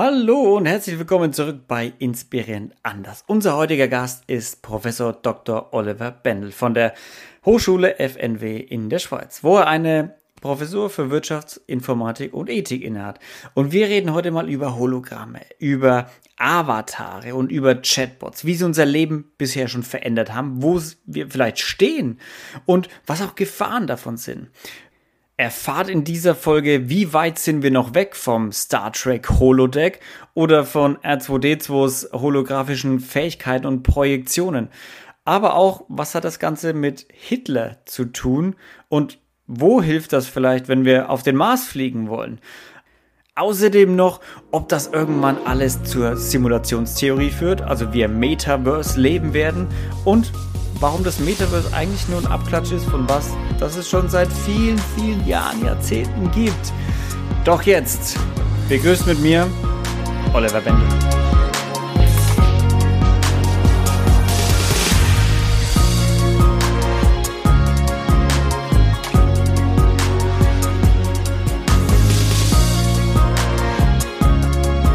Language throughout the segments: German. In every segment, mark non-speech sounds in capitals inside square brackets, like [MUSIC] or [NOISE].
Hallo und herzlich willkommen zurück bei Inspirierend anders. Unser heutiger Gast ist Professor Dr. Oliver Bendel von der Hochschule FNW in der Schweiz, wo er eine Professur für Wirtschaftsinformatik und Ethik innehat. Und wir reden heute mal über Hologramme, über Avatare und über Chatbots, wie sie unser Leben bisher schon verändert haben, wo wir vielleicht stehen und was auch Gefahren davon sind. Erfahrt in dieser Folge, wie weit sind wir noch weg vom Star Trek Holodeck oder von R2D2s holographischen Fähigkeiten und Projektionen. Aber auch, was hat das Ganze mit Hitler zu tun und wo hilft das vielleicht, wenn wir auf den Mars fliegen wollen? Außerdem noch, ob das irgendwann alles zur Simulationstheorie führt, also wir Metaverse leben werden und warum das Metaverse eigentlich nur ein Abklatsch ist von was, das es schon seit vielen, vielen Jahren, Jahrzehnten gibt. Doch jetzt, begrüßt mit mir Oliver Wendel.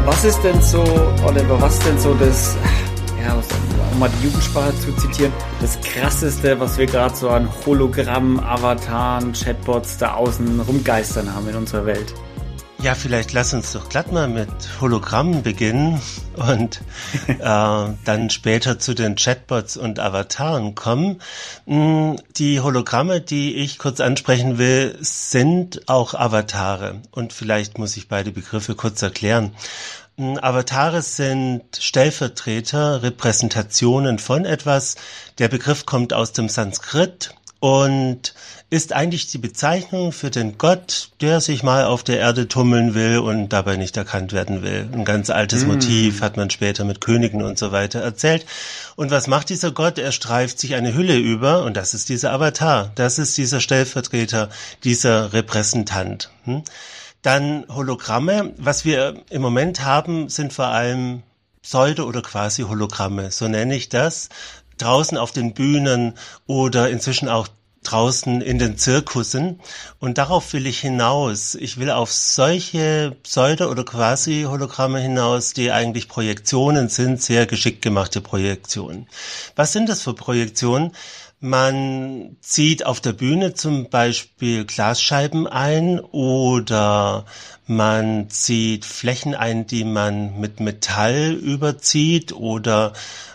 Was ist denn so, Oliver, was ist denn so das, ja, was um mal die Jugendsprache zu zitieren, das krasseste, was wir gerade so an Hologrammen, Avataren, Chatbots da außen rumgeistern haben in unserer Welt. Ja, vielleicht lass uns doch glatt mal mit Hologrammen beginnen und [LAUGHS] äh, dann später zu den Chatbots und Avataren kommen. Hm, die Hologramme, die ich kurz ansprechen will, sind auch Avatare. Und vielleicht muss ich beide Begriffe kurz erklären. Avatare sind Stellvertreter, Repräsentationen von etwas. Der Begriff kommt aus dem Sanskrit und ist eigentlich die Bezeichnung für den Gott, der sich mal auf der Erde tummeln will und dabei nicht erkannt werden will. Ein ganz altes mm. Motiv hat man später mit Königen und so weiter erzählt. Und was macht dieser Gott? Er streift sich eine Hülle über und das ist dieser Avatar. Das ist dieser Stellvertreter, dieser Repräsentant. Hm? Dann Hologramme. Was wir im Moment haben, sind vor allem Pseudo- oder Quasi-Hologramme. So nenne ich das. Draußen auf den Bühnen oder inzwischen auch draußen in den Zirkussen. Und darauf will ich hinaus. Ich will auf solche Pseudo- oder Quasi-Hologramme hinaus, die eigentlich Projektionen sind, sehr geschickt gemachte Projektionen. Was sind das für Projektionen? Man zieht auf der Bühne zum Beispiel Glasscheiben ein oder man zieht Flächen ein, die man mit Metall überzieht oder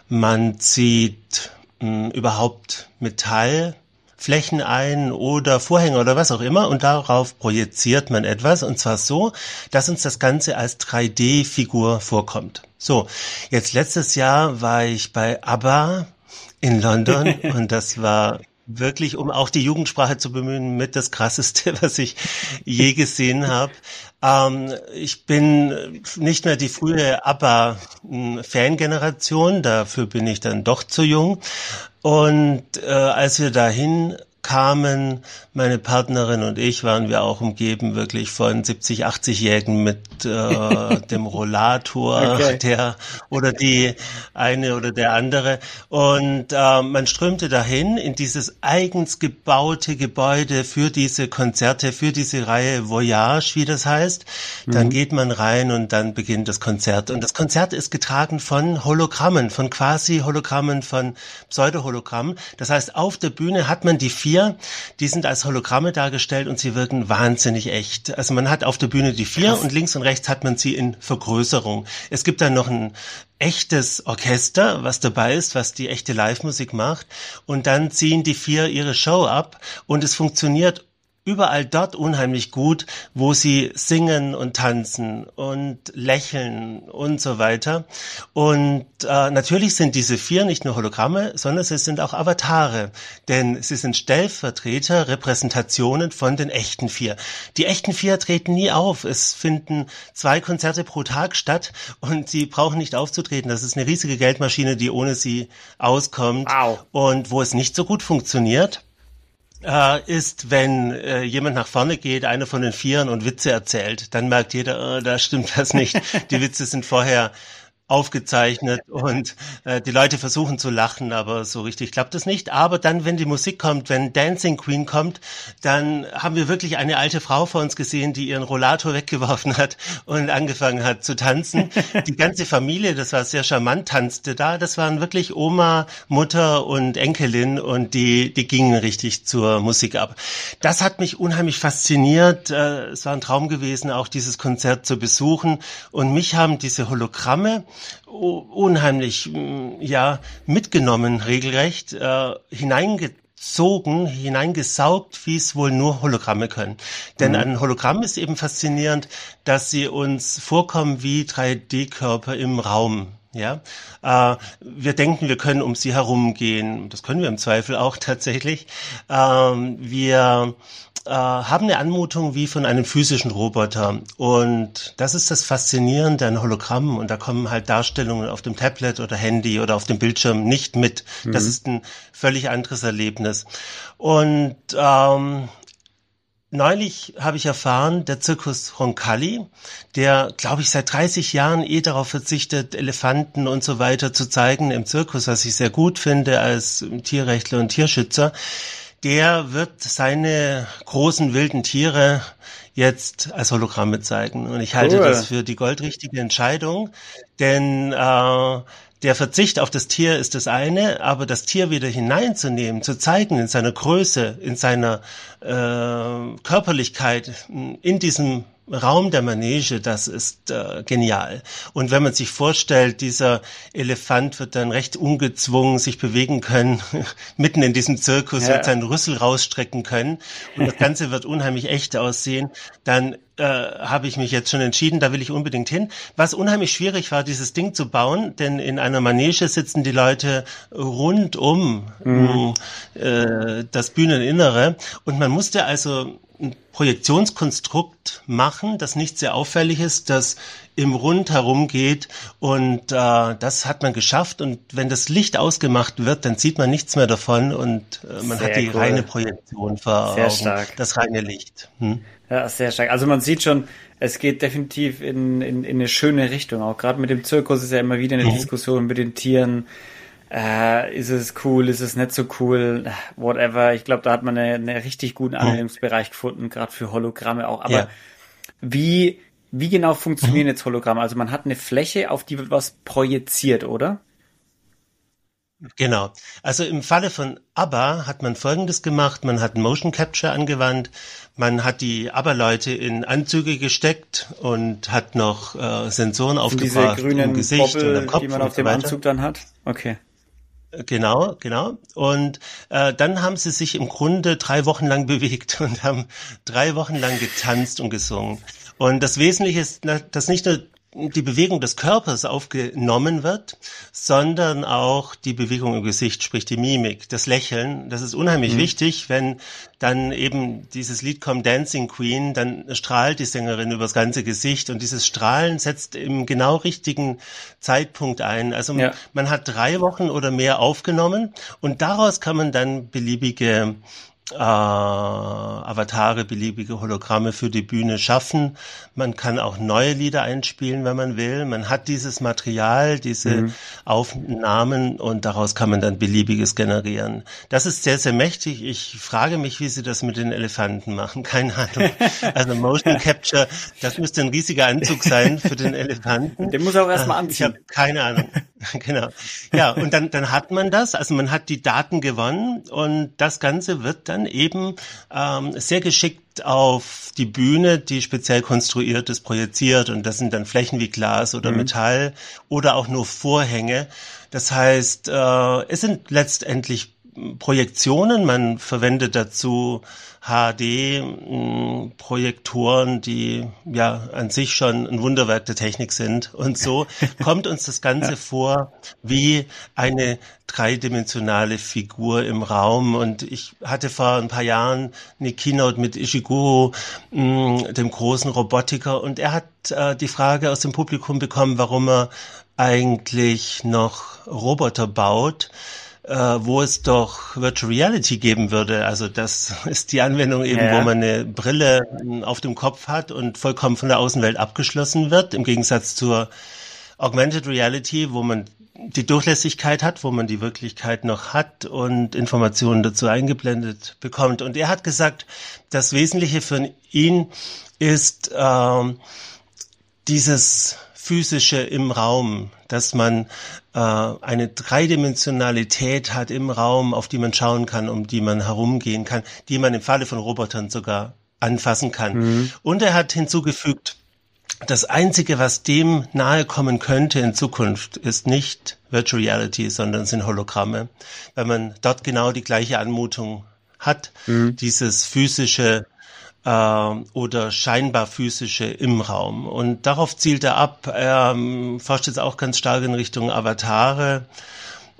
man zieht mh, hm, überhaupt Metallflächen ein oder Vorhänge oder was auch immer und darauf projiziert man etwas und zwar so, dass uns das Ganze als 3D-Figur vorkommt. So, jetzt letztes Jahr war ich bei ABBA in London [LAUGHS] und das war wirklich, um auch die Jugendsprache zu bemühen, mit das krasseste, [LAUGHS] was ich je gesehen habe. Ähm, ich bin nicht mehr die frühe ABBA-Fangeneration, dafür bin ich dann doch zu jung. Und äh, als wir dahin kamen, meine Partnerin und ich, waren wir auch umgeben wirklich von 70, 80-Jährigen mit äh, [LAUGHS] dem Rollator, okay. der oder die eine oder der andere. Und äh, man strömte dahin in dieses eigens gebaute Gebäude für diese Konzerte, für diese Reihe Voyage, wie das heißt. Dann mhm. geht man rein und dann beginnt das Konzert. Und das Konzert ist getragen von Hologrammen, von quasi Hologrammen, von Pseudo-Hologrammen. Das heißt, auf der Bühne hat man die vier vier, die sind als Hologramme dargestellt und sie wirken wahnsinnig echt. Also man hat auf der Bühne die vier Krass. und links und rechts hat man sie in Vergrößerung. Es gibt dann noch ein echtes Orchester, was dabei ist, was die echte Live-Musik macht. Und dann ziehen die vier ihre Show ab und es funktioniert überall dort unheimlich gut, wo sie singen und tanzen und lächeln und so weiter. Und äh, natürlich sind diese vier nicht nur Hologramme, sondern sie sind auch Avatare, denn sie sind Stellvertreter, Repräsentationen von den echten vier. Die echten vier treten nie auf. Es finden zwei Konzerte pro Tag statt und sie brauchen nicht aufzutreten. Das ist eine riesige Geldmaschine, die ohne sie auskommt wow. und wo es nicht so gut funktioniert äh, ist, wenn äh, jemand nach vorne geht, einer von den Vieren und Witze erzählt, dann merkt jeder, oh, da stimmt was nicht. [LAUGHS] Die Witze sind vorher aufgezeichnet [LAUGHS] und äh, die Leute versuchen zu lachen, aber so richtig klappt das nicht. Aber dann, wenn die Musik kommt, wenn Dancing Queen kommt, dann haben wir wirklich eine alte Frau vor uns gesehen, die ihren Rollator [LAUGHS] weggeworfen hat und angefangen hat zu tanzen. Die ganze Familie, das war sehr charmant, tanzte da. Das waren wirklich Oma, Mutter und Enkelin und die, die gingen richtig zur Musik ab. Das hat mich unheimlich fasziniert. Äh, es war ein Traum gewesen, auch dieses Konzert zu besuchen. Und mich haben diese Hologramme unheimlich mm, ja mitgenommen regelrecht äh, hineingezogen, hineingesaugt, wie es wohl nur Hologramme können. Denn mhm. ein Hologramm ist eben faszinierend, dass sie uns vorkommen wie 3D-Körper im Raum. Ja, äh, wir denken, wir können um sie herumgehen. Das können wir im Zweifel auch [LAUGHS] tatsächlich. Ähm, wir äh, haben eine Anmutung wie von einem physischen Roboter. Und das ist das Faszinierende an Hologrammen. Und da kommen halt Darstellungen auf dem Tablet oder Handy oder auf dem Bildschirm nicht mit. Mhm. Das ist ein völlig anderes Erlebnis. Und ähm, Neulich habe ich erfahren, der Zirkus Roncalli, der, glaube ich, seit 30 Jahren eh darauf verzichtet, Elefanten und so weiter zu zeigen im Zirkus, was ich sehr gut finde als Tierrechtler und Tierschützer, der wird seine großen wilden Tiere jetzt als Hologramme zeigen. Und ich halte cool. das für die goldrichtige Entscheidung, denn äh, der Verzicht auf das Tier ist das eine, aber das Tier wieder hineinzunehmen, zu zeigen in seiner Größe, in seiner äh, Körperlichkeit, in diesem Raum der Manege, das ist äh, genial. Und wenn man sich vorstellt, dieser Elefant wird dann recht ungezwungen sich bewegen können, [LAUGHS] mitten in diesem Zirkus, ja. wird seinen Rüssel rausstrecken können und das Ganze wird unheimlich echt aussehen, dann äh, habe ich mich jetzt schon entschieden, da will ich unbedingt hin. Was unheimlich schwierig war, dieses Ding zu bauen, denn in einer Manege sitzen die Leute rund um mhm. äh, das Bühneninnere und man musste also ein Projektionskonstrukt machen, das nicht sehr auffällig ist, das im Rund herumgeht und äh, das hat man geschafft und wenn das Licht ausgemacht wird, dann sieht man nichts mehr davon und äh, man sehr hat die cool. reine Projektion vor sehr Augen, stark. das reine Licht. Hm? Ja, sehr stark. Also man sieht schon, es geht definitiv in, in, in eine schöne Richtung. Auch gerade mit dem Zirkus ist ja immer wieder eine mhm. Diskussion mit den Tieren äh, ist es cool, ist es nicht so cool, whatever. Ich glaube, da hat man einen eine richtig guten hm. Anwendungsbereich gefunden, gerade für Hologramme auch. Aber ja. wie, wie genau funktionieren mhm. jetzt Hologramme? Also man hat eine Fläche, auf die wird was projiziert, oder? Genau. Also im Falle von ABBA hat man Folgendes gemacht. Man hat Motion Capture angewandt. Man hat die ABBA-Leute in Anzüge gesteckt und hat noch äh, Sensoren aufgebracht diese grünen im Gesicht Bobbel, und am Kopf die man auf dem Anzug dann hat. Okay. Genau, genau. Und äh, dann haben sie sich im Grunde drei Wochen lang bewegt und haben drei Wochen lang getanzt und gesungen. Und das Wesentliche ist, dass nicht nur die Bewegung des Körpers aufgenommen wird, sondern auch die Bewegung im Gesicht, sprich die Mimik, das Lächeln. Das ist unheimlich mhm. wichtig, wenn dann eben dieses Lied kommt Dancing Queen, dann strahlt die Sängerin übers ganze Gesicht und dieses Strahlen setzt im genau richtigen Zeitpunkt ein. Also ja. man hat drei Wochen oder mehr aufgenommen und daraus kann man dann beliebige äh, Avatare, beliebige Hologramme für die Bühne schaffen. Man kann auch neue Lieder einspielen, wenn man will. Man hat dieses Material, diese mhm. Aufnahmen und daraus kann man dann beliebiges generieren. Das ist sehr, sehr mächtig. Ich frage mich, wie sie das mit den Elefanten machen. [LAUGHS] Keine Ahnung. Also Motion [LAUGHS] Capture, das müsste ein riesiger Anzug sein für den [LAUGHS] Elefanten. Den muss er auch erstmal anziehen. Ich habe keine Ahnung. [LAUGHS] genau. Ja, und dann, dann hat man das. Also man hat die Daten gewonnen und das Ganze wird dann eben ähm, sehr geschickt auf die Bühne, die speziell konstruiert ist, projiziert. Und das sind dann Flächen wie Glas oder mhm. Metall oder auch nur Vorhänge. Das heißt, äh, es sind letztendlich Projektionen. Man verwendet dazu HD-Projektoren, die ja an sich schon ein Wunderwerk der Technik sind. Und so [LAUGHS] kommt uns das Ganze vor wie eine dreidimensionale Figur im Raum. Und ich hatte vor ein paar Jahren eine Keynote mit Ishiguro, dem großen Robotiker, und er hat äh, die Frage aus dem Publikum bekommen, warum er eigentlich noch Roboter baut äh, wo es doch Virtual Reality geben würde. Also das [LAUGHS] ist die Anwendung eben, ja. wo man eine Brille auf dem Kopf hat und vollkommen von der Außenwelt abgeschlossen wird, im Gegensatz zur Augmented Reality, wo man die Durchlässigkeit hat, wo man die Wirklichkeit noch hat und Informationen dazu eingeblendet bekommt. Und er hat gesagt, das Wesentliche für ihn ist äh, dieses physische im Raum, dass man äh, eine Dreidimensionalität hat im Raum, auf die man schauen kann, um die man herumgehen kann, die man im Falle von Robotern sogar anfassen kann. Mhm. Und er hat hinzugefügt, das Einzige, was dem nahe kommen könnte in Zukunft, ist nicht Virtual Reality, sondern sind Hologramme, weil man dort genau die gleiche Anmutung hat, mhm. dieses physische oder scheinbar physische im Raum. Und darauf zielt er ab. Er ähm, forscht jetzt auch ganz stark in Richtung Avatare.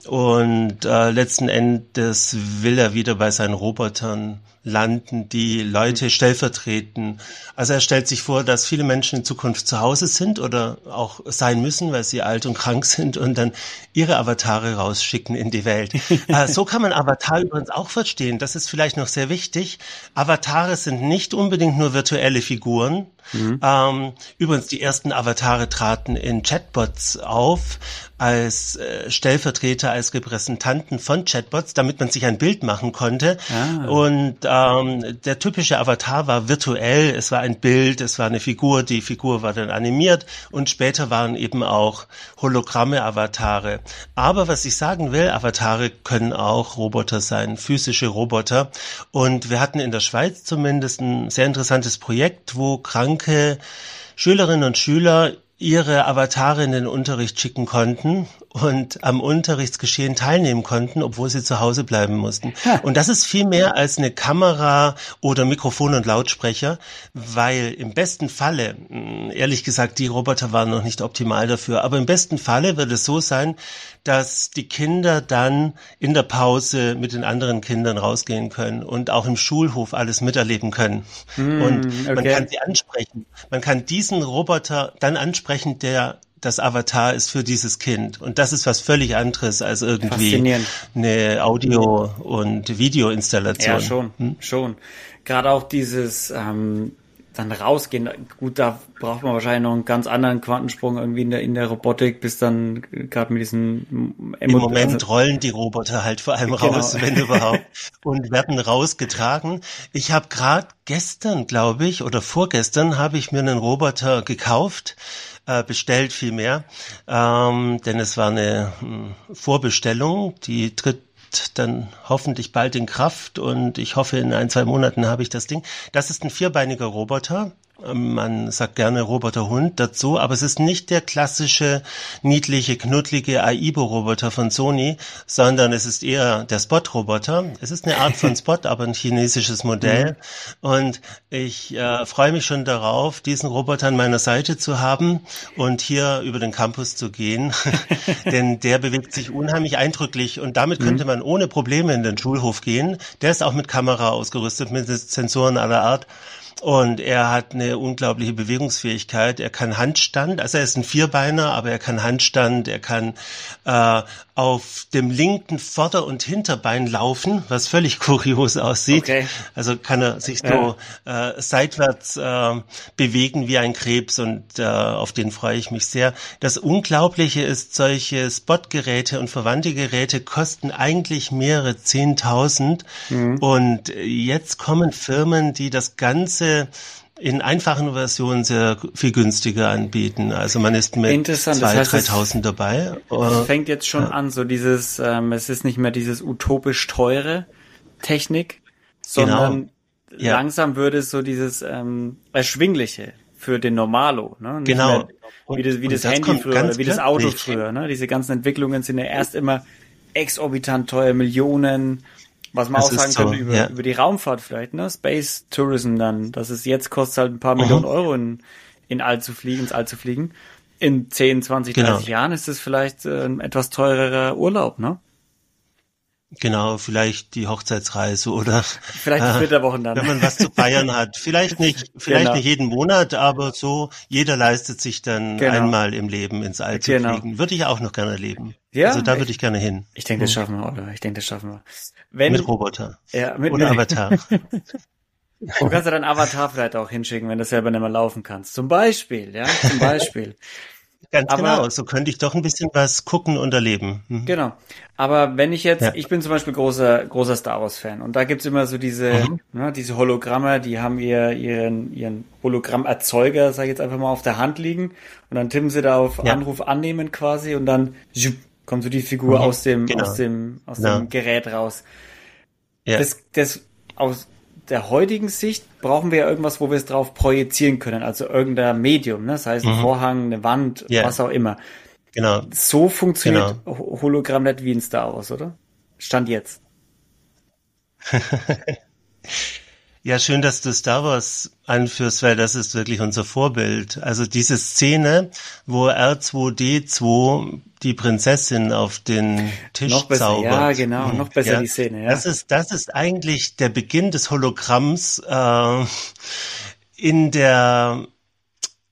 Und äh, letzten Endes will er wieder bei seinen Robotern landen, die Leute mhm. stellvertreten. Also er stellt sich vor, dass viele Menschen in Zukunft zu Hause sind oder auch sein müssen, weil sie alt und krank sind und dann ihre Avatare rausschicken in die Welt. [LAUGHS] äh, so kann man Avatar übrigens auch verstehen. Das ist vielleicht noch sehr wichtig. Avatare sind nicht unbedingt nur virtuelle Figuren. Mhm. Ähm, übrigens, die ersten Avatare traten in Chatbots auf als äh, Stellvertreter, als Repräsentanten von Chatbots, damit man sich ein Bild machen konnte. Ah. Und ähm, der typische Avatar war virtuell, es war ein Bild, es war eine Figur, die Figur war dann animiert und später waren eben auch Hologramme Avatare. Aber was ich sagen will, Avatare können auch Roboter sein, physische Roboter. Und wir hatten in der Schweiz zumindest ein sehr interessantes Projekt, wo kranke Schülerinnen und Schüler ihre Avatare in den Unterricht schicken konnten und am Unterrichtsgeschehen teilnehmen konnten, obwohl sie zu Hause bleiben mussten. Und das ist viel mehr als eine Kamera oder Mikrofon und Lautsprecher, weil im besten Falle, hm, ehrlich gesagt, die Roboter waren noch nicht optimal dafür, aber im besten Falle wird es so sein, dass die Kinder dann in der Pause mit den anderen Kindern rausgehen können und auch im Schulhof alles miterleben können. Mm, und man okay. kann sie ansprechen. Man kann diesen Roboter dann ansprechen, der das Avatar ist für dieses Kind. Und das ist was völlig anderes als irgendwie eine Audio- und Videoinstallation. Ja, schon, hm? schon. Gerade auch dieses ähm, dann rausgehen. Gut, da braucht man wahrscheinlich noch einen ganz anderen Quantensprung irgendwie in der, in der Robotik, bis dann gerade mit diesen Im Moment also, rollen die Roboter halt vor allem genau. raus, wenn überhaupt, [LAUGHS] und werden rausgetragen. Ich habe gerade gestern, glaube ich, oder vorgestern habe ich mir einen Roboter gekauft, äh, bestellt vielmehr, ähm, denn es war eine hm, Vorbestellung, die tritt dann hoffentlich bald in Kraft und ich hoffe, in ein, zwei Monaten habe ich das Ding. Das ist ein vierbeiniger Roboter, man sagt gerne Roboterhund dazu, aber es ist nicht der klassische niedliche, knuddlige Aibo-Roboter von Sony, sondern es ist eher der Spot-Roboter. Es ist eine Art von [LAUGHS] Spot, aber ein chinesisches Modell. Mhm. Und ich äh, freue mich schon darauf, diesen Roboter an meiner Seite zu haben und hier über den Campus zu gehen, [LAUGHS] denn der bewegt sich unheimlich eindrücklich und damit könnte mhm. man ohne Probleme in den Schulhof gehen. Der ist auch mit Kamera ausgerüstet, mit Sensoren aller Art. Und er hat eine unglaubliche Bewegungsfähigkeit. Er kann Handstand, also er ist ein Vierbeiner, aber er kann Handstand, er kann äh, auf dem linken Vorder- und Hinterbein laufen, was völlig [LAUGHS] kurios aussieht. Okay. Also kann er sich ja. so äh, seitwärts äh, bewegen wie ein Krebs und äh, auf den freue ich mich sehr. Das Unglaubliche ist, solche Spotgeräte und verwandte Geräte kosten eigentlich mehrere Zehntausend mhm. und jetzt kommen Firmen, die das Ganze in einfachen Versionen sehr viel günstiger anbieten. Also man ist mit 2.000, das heißt, 3.000 dabei. Es fängt jetzt schon ja. an, so dieses, ähm, es ist nicht mehr dieses utopisch teure Technik, sondern genau. ja. langsam würde es so dieses ähm, erschwingliche für den Normalo. Ne? Nicht genau. wie das, wie das, das Handy früher oder wie das Auto früher. Ne? Diese ganzen Entwicklungen sind ja erst immer exorbitant teuer, Millionen was man das auch sagen so, könnte über, ja. über die Raumfahrt vielleicht, ne? Space Tourism dann. dass es jetzt kostet halt ein paar mhm. Millionen Euro in, in All zu fliegen, ins All zu fliegen. In 10, 20, 30 genau. Jahren ist es vielleicht äh, ein etwas teurerer Urlaub, ne? Genau, vielleicht die Hochzeitsreise oder [LAUGHS] vielleicht die Flitterwochen dann. Wenn man was zu feiern hat. Vielleicht nicht, [LAUGHS] vielleicht genau. nicht jeden Monat, aber so, jeder leistet sich dann genau. einmal im Leben ins All zu genau. fliegen. Würde ich auch noch gerne leben. Ja, also da würde ich gerne hin. Ich denke, das hm. schaffen wir, oder? Ich denke, das schaffen wir. Wenn, mit Roboter. Ja, mit Oder [LAUGHS] Avatar. Du kannst ja deinen Avatar vielleicht auch hinschicken, wenn du selber nicht mehr laufen kannst. Zum Beispiel, ja, zum Beispiel. Ganz aber, genau, so könnte ich doch ein bisschen was gucken und erleben. Mhm. Genau. Aber wenn ich jetzt, ja. ich bin zum Beispiel großer, großer Star Wars-Fan und da gibt's immer so diese, mhm. ne, diese Hologramme, die haben ihr, ihren, ihren Hologrammerzeuger, sag ich jetzt einfach mal, auf der Hand liegen und dann tippen sie da auf ja. Anruf annehmen quasi und dann kommt so die Figur mhm. aus dem, genau. aus dem, aus genau. dem Gerät raus. Ja. Das, das, aus, der heutigen Sicht brauchen wir ja irgendwas, wo wir es drauf projizieren können, also irgendein Medium, ne? das heißt ein mhm. Vorhang, eine Wand, yeah. was auch immer. Genau. So funktioniert genau. Hologramm nicht wie ein Star Wars, oder? Stand jetzt. [LAUGHS] Ja, schön, dass du Star Wars anführst, weil das ist wirklich unser Vorbild. Also diese Szene, wo R2D2 die Prinzessin auf den Tisch noch besser, zaubert. Ja, genau, noch besser ja, die Szene. Ja. Das ist das ist eigentlich der Beginn des Hologramms äh, in der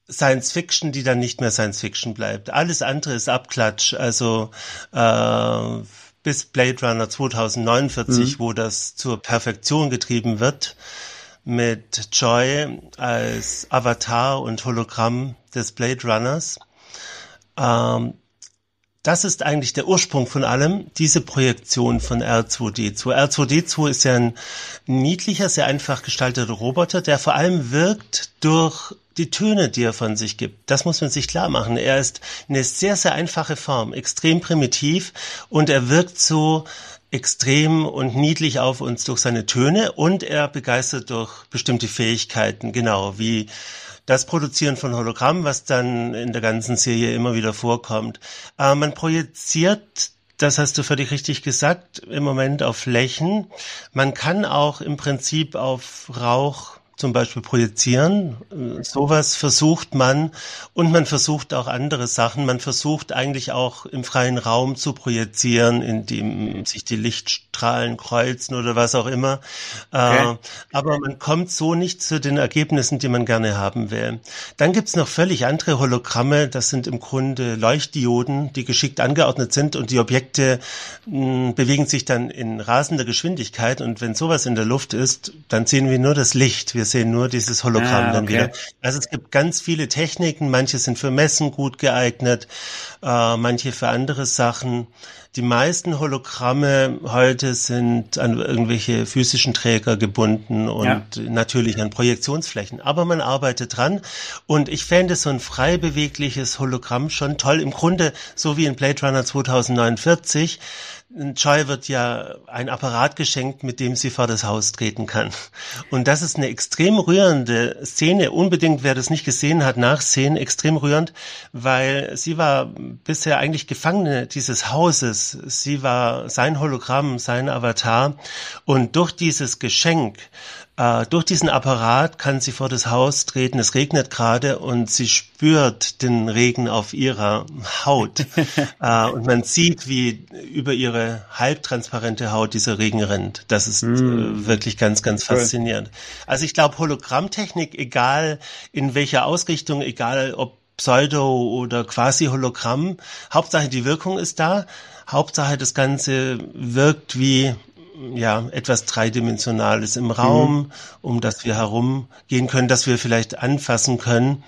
Science Fiction, die dann nicht mehr Science Fiction bleibt. Alles andere ist Abklatsch. Also äh, bis Blade Runner 2049, mhm. wo das zur Perfektion getrieben wird, mit Joy als Avatar und Hologramm des Blade Runners. Ähm, das ist eigentlich der Ursprung von allem, diese Projektion von R2D2. R2D2 ist ja ein niedlicher, sehr einfach gestalteter Roboter, der vor allem wirkt durch die Töne, die er von sich gibt. Das muss man sich klar machen. Er ist eine sehr, sehr einfache Form, extrem primitiv und er wirkt so extrem und niedlich auf uns durch seine Töne und er begeistert durch bestimmte Fähigkeiten, genau wie das Produzieren von Hologrammen, was dann in der ganzen Serie immer wieder vorkommt. Äh, man projiziert das hast du völlig richtig gesagt, im Moment auf Flächen. Man kann auch im Prinzip auf Rauch zum Beispiel projizieren. Sowas versucht man und man versucht auch andere Sachen. Man versucht eigentlich auch im freien Raum zu projizieren, indem sich die Lichtstrahlen kreuzen oder was auch immer. Okay. Äh, aber man kommt so nicht zu den Ergebnissen, die man gerne haben will. Dann gibt's noch völlig andere Hologramme. Das sind im Grunde Leuchtdioden, die geschickt angeordnet sind und die Objekte mh, bewegen sich dann in rasender Geschwindigkeit. Und wenn sowas in der Luft ist, dann sehen wir nur das Licht. Wir sehen nur dieses Hologramm ah, okay. dann wieder. Also es gibt ganz viele Techniken, manche sind für Messen gut geeignet, äh, manche für andere Sachen. Die meisten Hologramme heute sind an irgendwelche physischen Träger gebunden und ja. natürlich an Projektionsflächen. Aber man arbeitet dran und ich fände so ein frei bewegliches Hologramm schon toll. Im Grunde so wie in Blade Runner 2049 Joy wird ja ein Apparat geschenkt, mit dem sie vor das Haus treten kann. Und das ist eine extrem rührende Szene. Unbedingt, wer das nicht gesehen hat, nachsehen. Extrem rührend, weil sie war bisher eigentlich Gefangene dieses Hauses. Sie war sein Hologramm, sein Avatar. Und durch dieses Geschenk äh, durch diesen Apparat kann sie vor das Haus treten. Es regnet gerade und sie spürt den Regen auf ihrer Haut. [LAUGHS] äh, und man sieht, wie über ihre halbtransparente Haut dieser Regen rennt. Das ist mm. äh, wirklich ganz, ganz faszinierend. Also ich glaube, Hologrammtechnik, egal in welcher Ausrichtung, egal ob Pseudo oder quasi Hologramm, Hauptsache die Wirkung ist da. Hauptsache das Ganze wirkt wie ja, etwas Dreidimensionales im Raum, mhm. um das wir herumgehen können, das wir vielleicht anfassen können.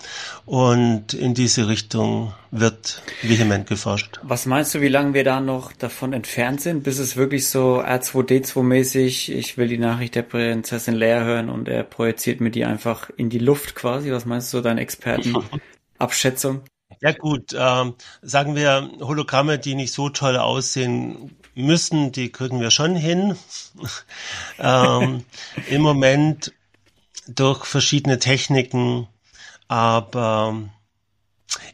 Und in diese Richtung wird vehement geforscht. Was meinst du, wie lange wir da noch davon entfernt sind, bis es wirklich so R2D2-mäßig, ich will die Nachricht der Prinzessin Leia hören und er projiziert mir die einfach in die Luft quasi? Was meinst du, deine Expertenabschätzung? Ja gut, ähm, sagen wir Hologramme, die nicht so toll aussehen, müssen, die kriegen wir schon hin. [LAUGHS] ähm, Im Moment durch verschiedene Techniken, aber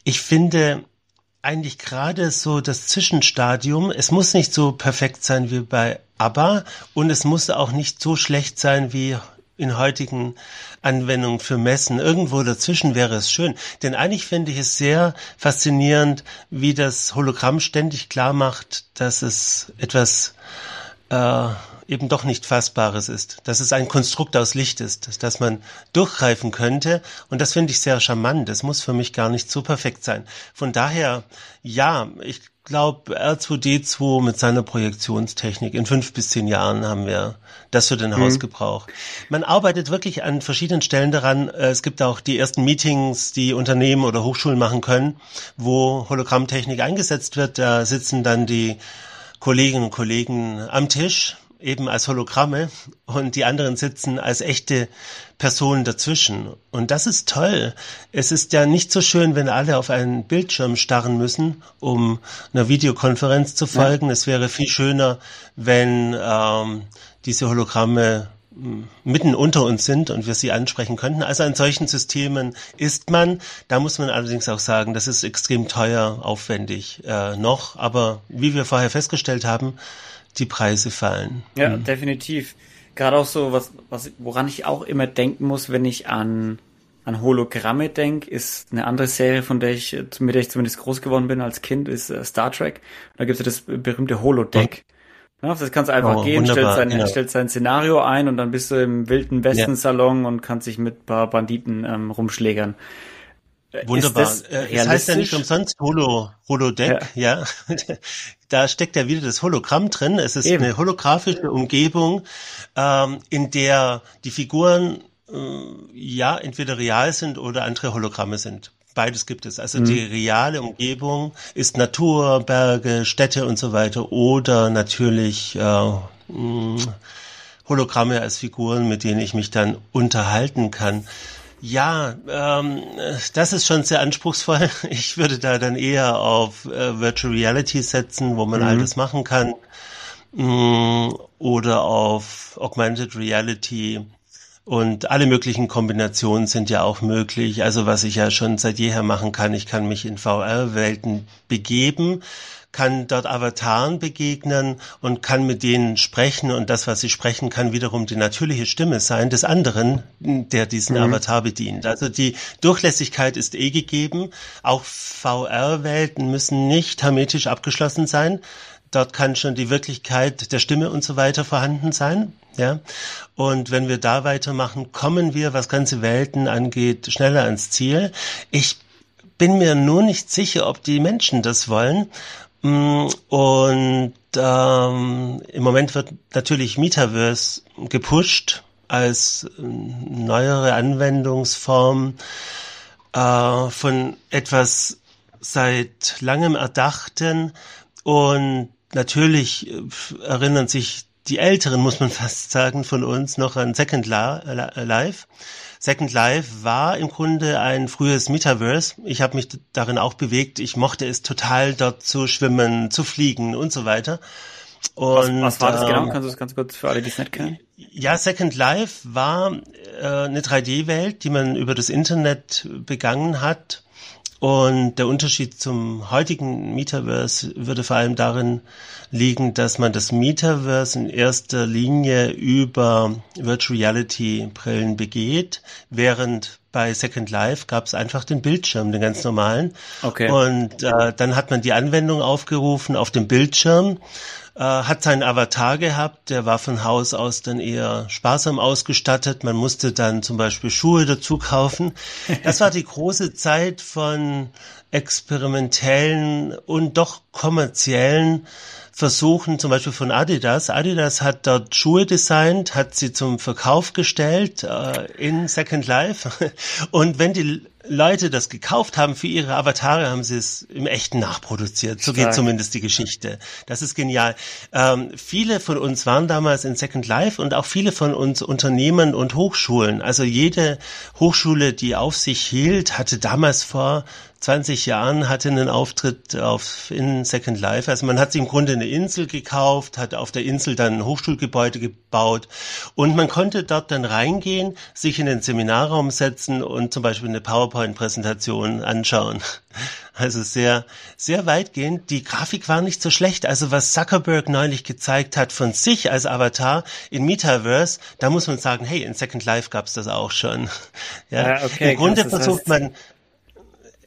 ich finde eigentlich gerade so das Zwischenstadium, es muss nicht so perfekt sein wie bei ABBA und es muss auch nicht so schlecht sein wie in heutigen Anwendungen für Messen. Irgendwo dazwischen wäre es schön. Denn eigentlich finde ich es sehr faszinierend, wie das Hologramm ständig klar macht, dass es etwas äh, eben doch nicht Fassbares ist, dass es ein Konstrukt aus Licht ist, dass man durchgreifen könnte. Und das finde ich sehr charmant. Das muss für mich gar nicht so perfekt sein. Von daher, ja, ich glaube, R2D2 mit seiner Projektionstechnik, in fünf bis zehn Jahren haben wir das für den mhm. Hausgebrauch. Man arbeitet wirklich an verschiedenen Stellen daran. Äh, es gibt auch die ersten Meetings, die Unternehmen oder Hochschulen machen können, wo Hologrammtechnik eingesetzt wird. Da sitzen dann die Kolleginnen und Kollegen am Tisch eben als Hologramme und die anderen sitzen als echte Personen dazwischen. Und das ist toll. Es ist ja nicht so schön, wenn alle auf einen Bildschirm starren müssen, um einer Videokonferenz zu folgen. Ja. Es wäre viel schöner, wenn ähm, diese Hologramme hm, mitten unter uns sind und wir sie ansprechen könnten. Also an solchen Systemen ist man. Da muss man allerdings auch sagen, das ist extrem teuer, aufwendig äh, noch. Aber wie wir vorher festgestellt haben, die Preise fallen. Ja, mhm. definitiv. Gerade auch so, was, was, woran ich auch immer denken muss, wenn ich an, an Hologramme denke, ist eine andere Serie, von der ich, mit der ich zumindest groß geworden bin als Kind, ist äh, Star Trek. Da gibt es ja das berühmte Holodeck. Ja, das kannst du einfach oh, gehen, stellst sein, ja. stellst sein Szenario ein und dann bist du im wilden Westen-Salon ja. und kannst dich mit paar Banditen ähm, rumschlägern. Wunderbar. das, äh, das heißt ja nicht umsonst Holo, Holodeck, ja. ja. da steckt ja wieder das Hologramm drin. Es ist Eben. eine holographische Umgebung, ähm, in der die Figuren äh, ja entweder real sind oder andere Hologramme sind. Beides gibt es. Also mhm. die reale Umgebung ist Natur, Berge, Städte und so weiter oder natürlich äh, Hologramme als Figuren, mit denen ich mich dann unterhalten kann. Ja, ähm, das ist schon sehr anspruchsvoll. [LAUGHS] Ich würde da dann eher auf äh, Virtual Reality setzen, wo man mhm. alles machen kann. Mm, oder auf Augmented Reality. Und alle möglichen Kombinationen sind ja auch möglich. Also was ich ja schon seit jeher machen kann, ich kann mich in VR-Welten begeben kann dort Avataren begegnen und kann mit denen sprechen und das, was sie sprechen, kann wiederum die natürliche Stimme sein des anderen, der diesen mhm. Avatar bedient. Also die Durchlässigkeit ist eh gegeben. Auch VR-Welten müssen nicht hermetisch abgeschlossen sein. Dort kann schon die Wirklichkeit der Stimme und so weiter vorhanden sein. Ja, und wenn wir da weitermachen, kommen wir, was ganze Welten angeht, schneller ans Ziel. Ich bin mir nur nicht sicher, ob die Menschen das wollen und ähm, im Moment wird natürlich Metaverse gepusht als neuere Anwendungsform äh, von etwas seit langem Erdachten. Und natürlich äh, erinnern sich die Älteren, muss man [LAUGHS] fast sagen, von uns noch an Second Life. Second Life war im Grunde ein frühes Metaverse. Ich habe mich darin auch bewegt. Ich mochte es total, dort zu schwimmen, zu fliegen und so weiter. Und, was, was war das genau? ähm, genau? Kannst du das ganz kurz für alle, die es nicht kennen? Ja, Second Life war äh, eine 3D-Welt, die man über das Internet begangen hat. Und der Unterschied zum heutigen Metaverse würde vor allem darin liegen, dass man das Metaverse in erster Linie über Virtual Reality Brillen begeht, während bei Second Life gab es einfach den Bildschirm, den ganz normalen. Okay. Und äh, dann hat man die Anwendung aufgerufen auf dem Bildschirm äh, hat seinen Avatar gehabt, der war von Haus aus dann eher sparsam ausgestattet. Man musste dann zum Beispiel Schuhe dazu kaufen. Das war die große Zeit von experimentellen und doch kommerziellen Versuchen, zum Beispiel von Adidas. Adidas hat dort Schuhe designt, hat sie zum Verkauf gestellt äh, in Second Life. [LAUGHS] Und wenn die Leute das gekauft haben für ihre Avatare, haben sie es im echten nachproduziert. So Stark. geht zumindest die Geschichte. Das ist genial. Ähm, viele von uns waren damals in Second Life und auch viele von uns Unternehmen und Hochschulen. Also jede Hochschule, die auf sich hielt, hatte damals vor 20 Jahren hatte einen Auftritt auf in Second Life. Also man hat sich im Grunde eine Insel gekauft, hat auf der Insel dann ein Hochschulgebäude gebaut und man konnte dort dann reingehen, sich in den Seminarraum setzen und zum Beispiel eine PowerPoint-Präsentation anschauen. Also sehr, sehr weitgehend. Die Grafik war nicht so schlecht. Also was Zuckerberg neulich gezeigt hat von sich als Avatar in Metaverse, da muss man sagen, hey, in Second Life gab's das auch schon. Ja, ja okay, Im Grunde versucht man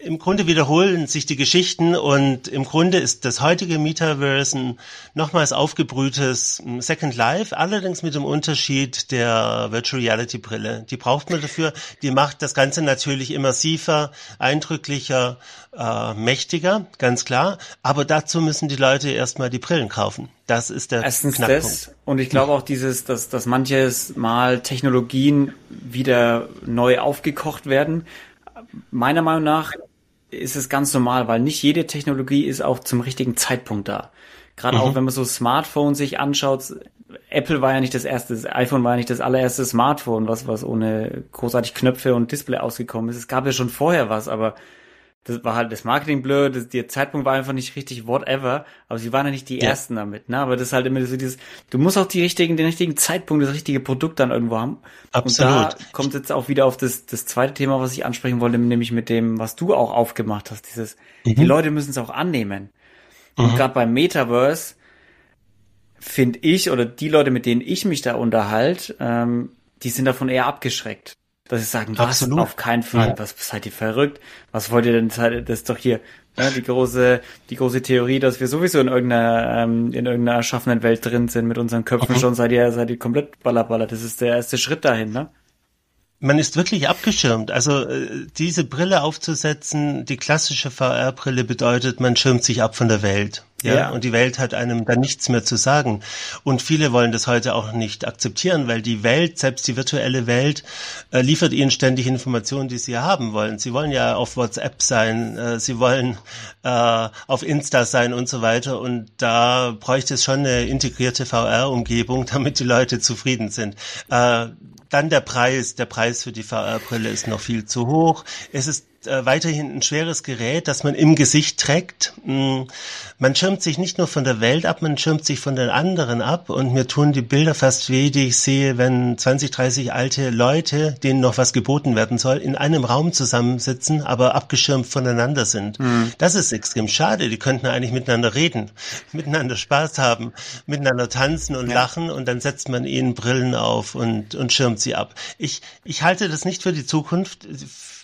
im Grunde wiederholen sich die Geschichten und im Grunde ist das heutige Metaverse ein nochmals aufgebrühtes Second Life, allerdings mit dem Unterschied der Virtual Reality Brille. Die braucht man dafür. Die macht das Ganze natürlich immersiver, eindrücklicher, äh, mächtiger, ganz klar. Aber dazu müssen die Leute erstmal die Brillen kaufen. Das ist der Erstens Knackpunkt. das und ich glaube auch dieses, dass, dass manches Mal Technologien wieder neu aufgekocht werden. Meiner Meinung nach ist es ganz normal, weil nicht jede Technologie ist auch zum richtigen Zeitpunkt da. Gerade mhm. auch wenn man so Smartphones sich anschaut, Apple war ja nicht das erste, das iPhone war ja nicht das allererste Smartphone, was, was ohne großartig Knöpfe und Display ausgekommen ist. Es gab ja schon vorher was, aber das war halt das Marketing blöd, das, der Zeitpunkt war einfach nicht richtig, whatever, aber sie waren ja nicht die ja. ersten damit, ne? Aber das ist halt immer so dieses, du musst auch die richtigen, den richtigen Zeitpunkt, das richtige Produkt dann irgendwo haben. Absolut. Und da kommt jetzt auch wieder auf das, das zweite Thema, was ich ansprechen wollte, nämlich mit dem, was du auch aufgemacht hast, dieses, mhm. die Leute müssen es auch annehmen. Mhm. Und gerade beim Metaverse finde ich, oder die Leute, mit denen ich mich da unterhalte, ähm, die sind davon eher abgeschreckt. Dass sie sagen, was, Absolut. auf keinen Fall, ja. was seid ihr verrückt? Was wollt ihr denn, das ist doch hier ja, die große, die große Theorie, dass wir sowieso in irgendeiner, ähm, in irgendeiner erschaffenen Welt drin sind mit unseren Köpfen mhm. schon, seid ihr, seid ihr komplett ballerballer. Das ist der erste Schritt dahin, ne? Man ist wirklich abgeschirmt. Also äh, diese Brille aufzusetzen, die klassische VR-Brille bedeutet, man schirmt sich ab von der Welt. Ja, ja, und die Welt hat einem dann nichts mehr zu sagen. Und viele wollen das heute auch nicht akzeptieren, weil die Welt, selbst die virtuelle Welt, äh, liefert ihnen ständig Informationen, die sie haben wollen. Sie wollen ja auf WhatsApp sein, äh, sie wollen äh, auf Insta sein und so weiter. Und da bräuchte es schon eine integrierte VR-Umgebung, [LAUGHS] damit die Leute zufrieden sind. Dann der Preis. Der Preis für die VR-Brille ist noch viel zu hoch. Es ist äh, weiterhin ein schweres Gerät, das man im Gesicht trägt. Mm, man schirmt sich nicht nur von der Welt ab, man schirmt sich von den anderen ab. Und mir tun die Bilder fast weh, die ich sehe, wenn 20, 30 alte Leute, denen noch was geboten werden soll, in einem Raum zusammensitzen, aber abgeschirmt voneinander sind. Mhm. Das ist extrem schade. Die könnten eigentlich miteinander reden, [LAUGHS] miteinander Spaß haben, miteinander tanzen und ja. lachen und dann setzt man ihnen Brillen auf und, und schirmt sie ab. Ich, ich halte das nicht für die Zukunft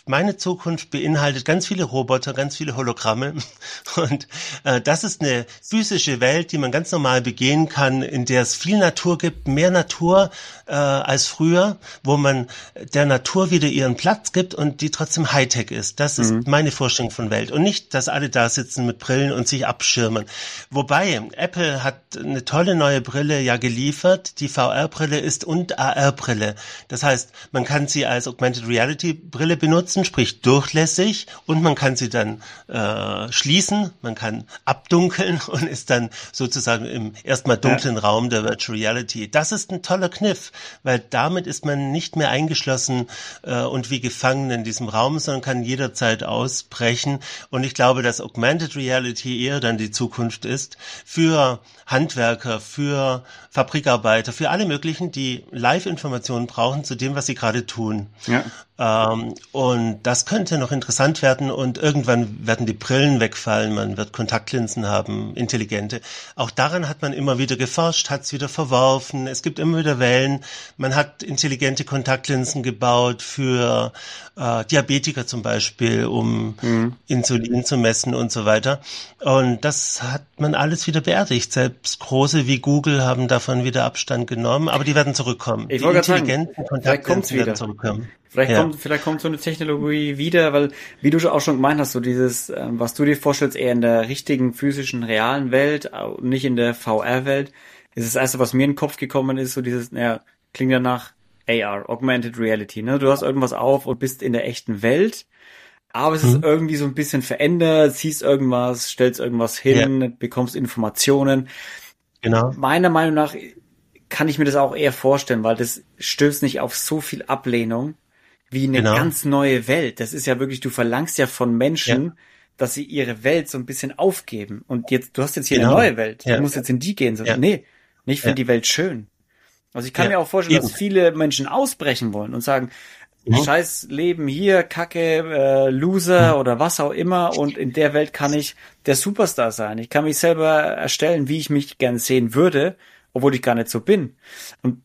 meine Zukunft beinhaltet ganz viele Roboter, ganz viele Hologramme. [LAUGHS] Und äh, das ist eine physische Welt, die man ganz normal begehen kann, in der es viel Natur gibt, mehr Natur äh, als früher, wo man der Natur wieder ihren Platz gibt und die trotzdem Hightech ist. Das ist mhm. meine Vorstellung von Welt. Und nicht, dass alle da sitzen mit Brillen und sich abschirmen. Wobei, Apple hat eine tolle neue Brille ja geliefert. Die VR-Brille ist und AR-Brille. Das heißt, man kann sie als Augmented Reality Brille benutzen nutzen, sprich durchlässig und man kann sie dann äh, schließen, man kann abdunkeln [LAUGHS] und ist dann sozusagen im erstmal dunklen ja. Raum der Virtual Reality. Das ist ein toller Kniff, weil damit ist man nicht mehr eingeschlossen äh, und wie gefangen in diesem Raum, sondern kann jederzeit ausbrechen. Und ich glaube, dass Augmented Reality eher dann die Zukunft ist für Handwerker, für Fabrikarbeiter, für alle möglichen, die Live-Informationen brauchen zu dem, was sie gerade tun. Ja. Ähm, und das könnte noch interessant werden und irgendwann werden die Brillen wegfallen, man wird Kontaktlinsen haben, intelligente. Auch daran hat man immer wieder geforscht, hat es wieder verworfen, es gibt immer wieder Wellen. Man hat intelligente Kontaktlinsen gebaut für äh, Diabetiker zum Beispiel, um mhm. Insulin zu messen und so weiter. Und das hat man alles wieder beerdigt. Selbst große wie Google haben davon wieder Abstand genommen, aber die werden zurückkommen. Ich die intelligenten sagen, Kontaktlinsen werden zurückkommen. Vielleicht ja. kommt, vielleicht kommt so eine Technologie wieder, weil, wie du auch schon gemeint hast, so dieses, ähm, was du dir vorstellst, eher in der richtigen physischen, realen Welt, nicht in der VR-Welt, ist das erste, was mir in den Kopf gekommen ist, so dieses, naja, klingt ja nach AR, Augmented Reality, ne? Du hast irgendwas auf und bist in der echten Welt, aber es mhm. ist irgendwie so ein bisschen verändert, siehst irgendwas, stellst irgendwas hin, ja. bekommst Informationen. Genau. Meiner Meinung nach kann ich mir das auch eher vorstellen, weil das stößt nicht auf so viel Ablehnung wie eine genau. ganz neue Welt. Das ist ja wirklich, du verlangst ja von Menschen, ja. dass sie ihre Welt so ein bisschen aufgeben. Und jetzt, du hast jetzt hier genau. eine neue Welt. Ja. Du musst jetzt in die gehen. So, ja. Nee, nicht finde die Welt schön. Also ich kann mir auch vorstellen, dass viele Menschen ausbrechen wollen und sagen, mhm. scheiß Leben hier, Kacke, äh, Loser oder was auch immer und in der Welt kann ich der Superstar sein. Ich kann mich selber erstellen, wie ich mich gern sehen würde obwohl ich gar nicht so bin. Und,